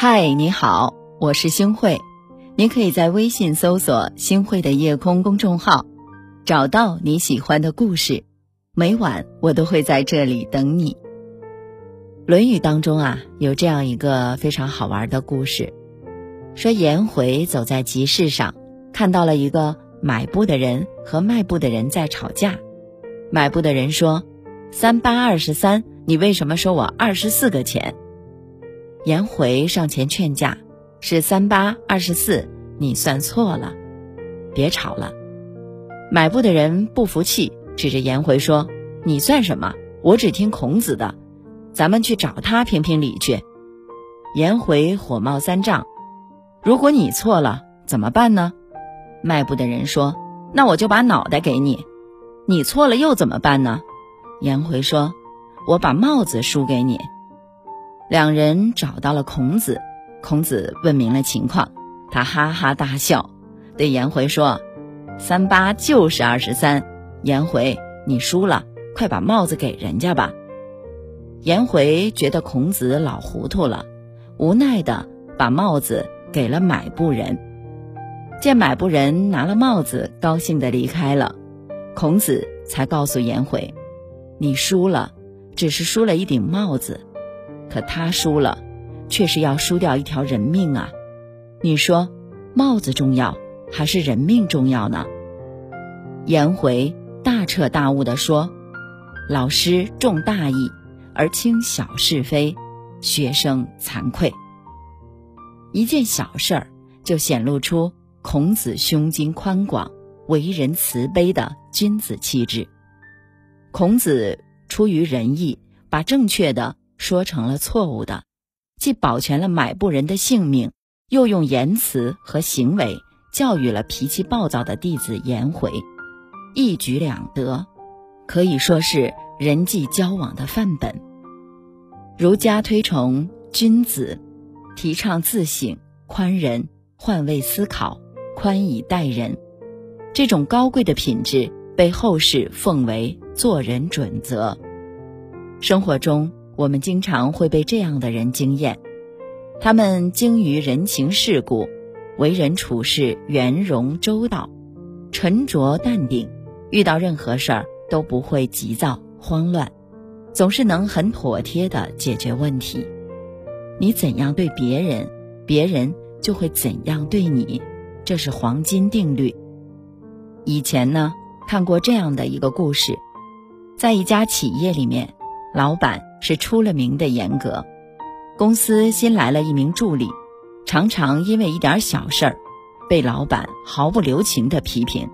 嗨，你好，我是星慧。你可以在微信搜索“星慧的夜空”公众号，找到你喜欢的故事。每晚我都会在这里等你。《论语》当中啊，有这样一个非常好玩的故事，说颜回走在集市上，看到了一个买布的人和卖布的人在吵架。买布的人说：“三八二十三，你为什么收我二十四个钱？”颜回上前劝架：“是三八二十四，你算错了，别吵了。”买布的人不服气，指着颜回说：“你算什么？我只听孔子的，咱们去找他评评理去。”颜回火冒三丈：“如果你错了，怎么办呢？”卖布的人说：“那我就把脑袋给你。”你错了又怎么办呢？颜回说：“我把帽子输给你。”两人找到了孔子，孔子问明了情况，他哈哈大笑，对颜回说：“三八就是二十三，颜回你输了，快把帽子给人家吧。”颜回觉得孔子老糊涂了，无奈的把帽子给了买布人。见买布人拿了帽子，高兴的离开了，孔子才告诉颜回：“你输了，只是输了一顶帽子。”可他输了，却是要输掉一条人命啊！你说，帽子重要还是人命重要呢？颜回大彻大悟地说：“老师重大义而轻小是非，学生惭愧。”一件小事儿就显露出孔子胸襟宽广、为人慈悲的君子气质。孔子出于仁义，把正确的。说成了错误的，既保全了买布人的性命，又用言辞和行为教育了脾气暴躁的弟子颜回，一举两得，可以说是人际交往的范本。儒家推崇君子，提倡自省、宽仁、换位思考、宽以待人，这种高贵的品质被后世奉为做人准则。生活中。我们经常会被这样的人惊艳，他们精于人情世故，为人处事圆融周到，沉着淡定，遇到任何事儿都不会急躁慌乱，总是能很妥帖的解决问题。你怎样对别人，别人就会怎样对你，这是黄金定律。以前呢，看过这样的一个故事，在一家企业里面。老板是出了名的严格，公司新来了一名助理，常常因为一点小事儿，被老板毫不留情的批评。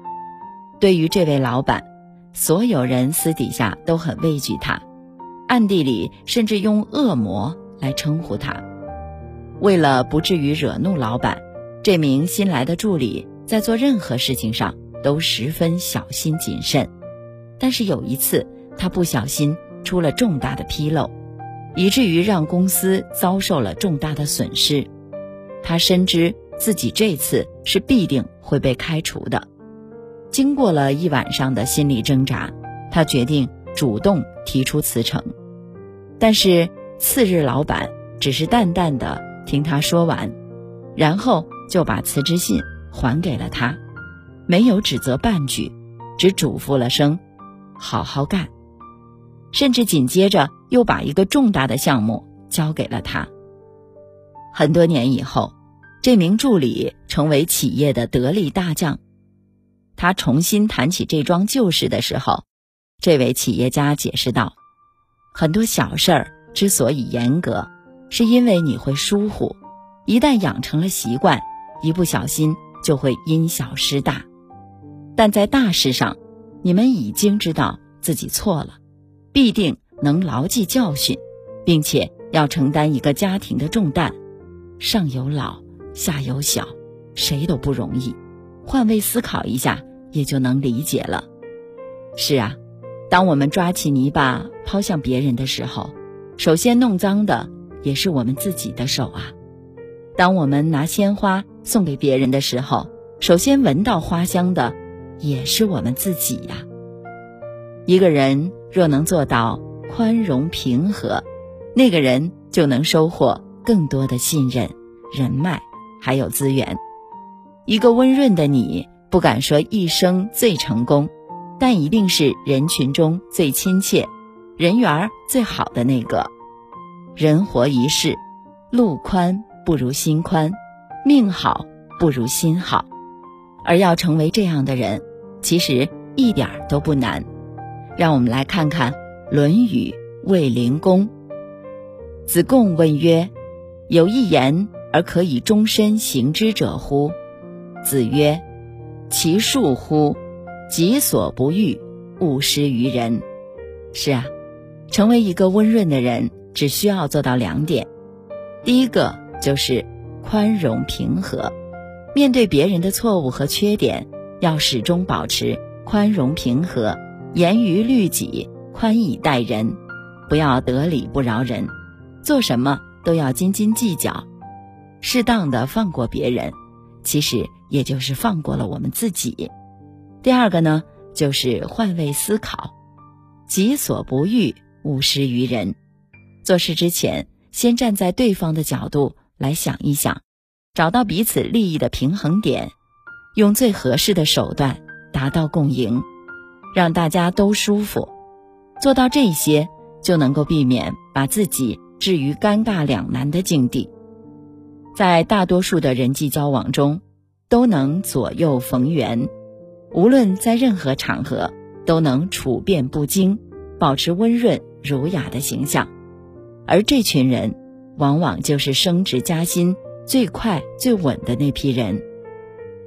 对于这位老板，所有人私底下都很畏惧他，暗地里甚至用恶魔来称呼他。为了不至于惹怒老板，这名新来的助理在做任何事情上都十分小心谨慎。但是有一次，他不小心。出了重大的纰漏，以至于让公司遭受了重大的损失。他深知自己这次是必定会被开除的。经过了一晚上的心理挣扎，他决定主动提出辞呈。但是次日，老板只是淡淡的听他说完，然后就把辞职信还给了他，没有指责半句，只嘱咐了声：“好好干。”甚至紧接着又把一个重大的项目交给了他。很多年以后，这名助理成为企业的得力大将。他重新谈起这桩旧事的时候，这位企业家解释道：“很多小事儿之所以严格，是因为你会疏忽，一旦养成了习惯，一不小心就会因小失大。但在大事上，你们已经知道自己错了。”必定能牢记教训，并且要承担一个家庭的重担，上有老下有小，谁都不容易。换位思考一下，也就能理解了。是啊，当我们抓起泥巴抛向别人的时候，首先弄脏的也是我们自己的手啊。当我们拿鲜花送给别人的时候，首先闻到花香的也是我们自己呀。一个人若能做到宽容平和，那个人就能收获更多的信任、人脉，还有资源。一个温润的你，不敢说一生最成功，但一定是人群中最亲切、人缘最好的那个。人活一世，路宽不如心宽，命好不如心好。而要成为这样的人，其实一点都不难。让我们来看看《论语·卫灵公》。子贡问曰：“有一言而可以终身行之者乎？”子曰：“其恕乎！己所不欲，勿施于人。”是啊，成为一个温润的人，只需要做到两点。第一个就是宽容平和。面对别人的错误和缺点，要始终保持宽容平和，严于律己，宽以待人，不要得理不饶人，做什么都要斤斤计较，适当的放过别人，其实也就是放过了我们自己。第二个呢，就是换位思考，己所不欲，勿施于人。做事之前，先站在对方的角度来想一想。找到彼此利益的平衡点，用最合适的手段达到共赢，让大家都舒服。做到这些，就能够避免把自己置于尴尬两难的境地。在大多数的人际交往中，都能左右逢源，无论在任何场合，都能处变不惊，保持温润儒雅的形象。而这群人，往往就是升职加薪。最快最稳的那批人，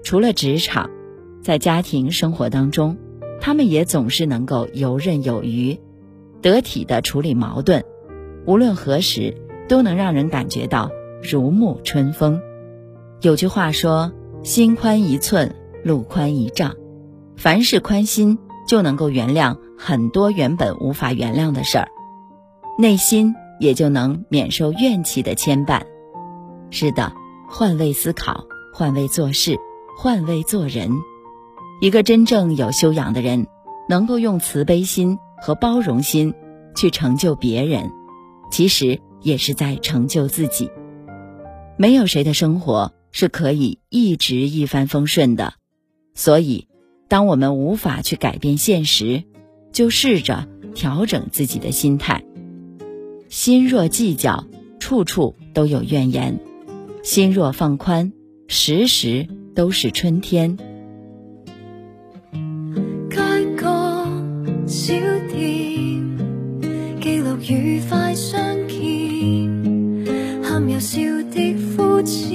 除了职场，在家庭生活当中，他们也总是能够游刃有余，得体的处理矛盾，无论何时都能让人感觉到如沐春风。有句话说：“心宽一寸，路宽一丈。”凡事宽心，就能够原谅很多原本无法原谅的事儿，内心也就能免受怨气的牵绊。是的，换位思考，换位做事，换位做人。一个真正有修养的人，能够用慈悲心和包容心去成就别人，其实也是在成就自己。没有谁的生活是可以一直一帆风顺的，所以，当我们无法去改变现实，就试着调整自己的心态。心若计较，处处都有怨言。心若放宽，时时都是春天。小店，记录愉快相见，含有笑的肤浅。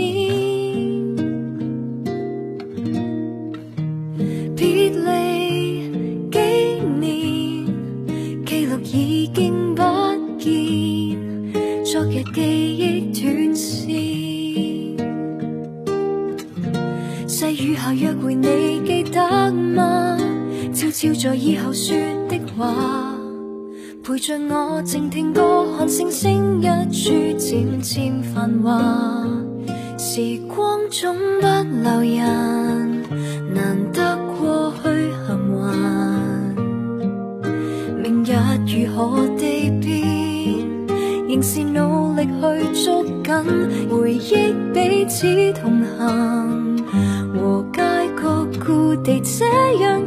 别离几年，记录已经不见，昨日记忆断线。细雨下约会，你记得吗？悄悄在以后说陪着我静听歌，看星星一处渐渐繁华。时光总不留人，难得过去幸还。明日如何地变，仍是努力去捉紧回忆，彼此同行。和街角故地这样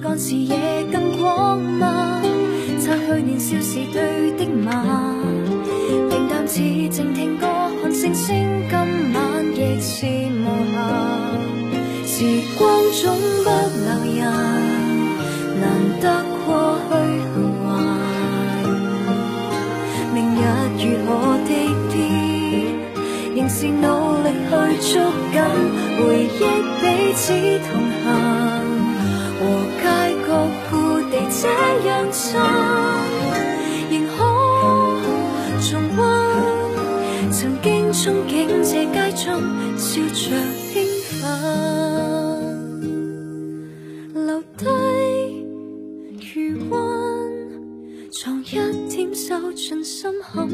干时夜更光吗？擦去年少时对的骂，平淡似静听歌，看星星，今晚亦是无暇。时光总不留人，难得过去幸还。明日如何地变，仍是努力去。捉緊，回憶彼此同樣近，仍可重溫曾經憧憬这街中笑着興奮，留低餘溫，藏一點收進心坎。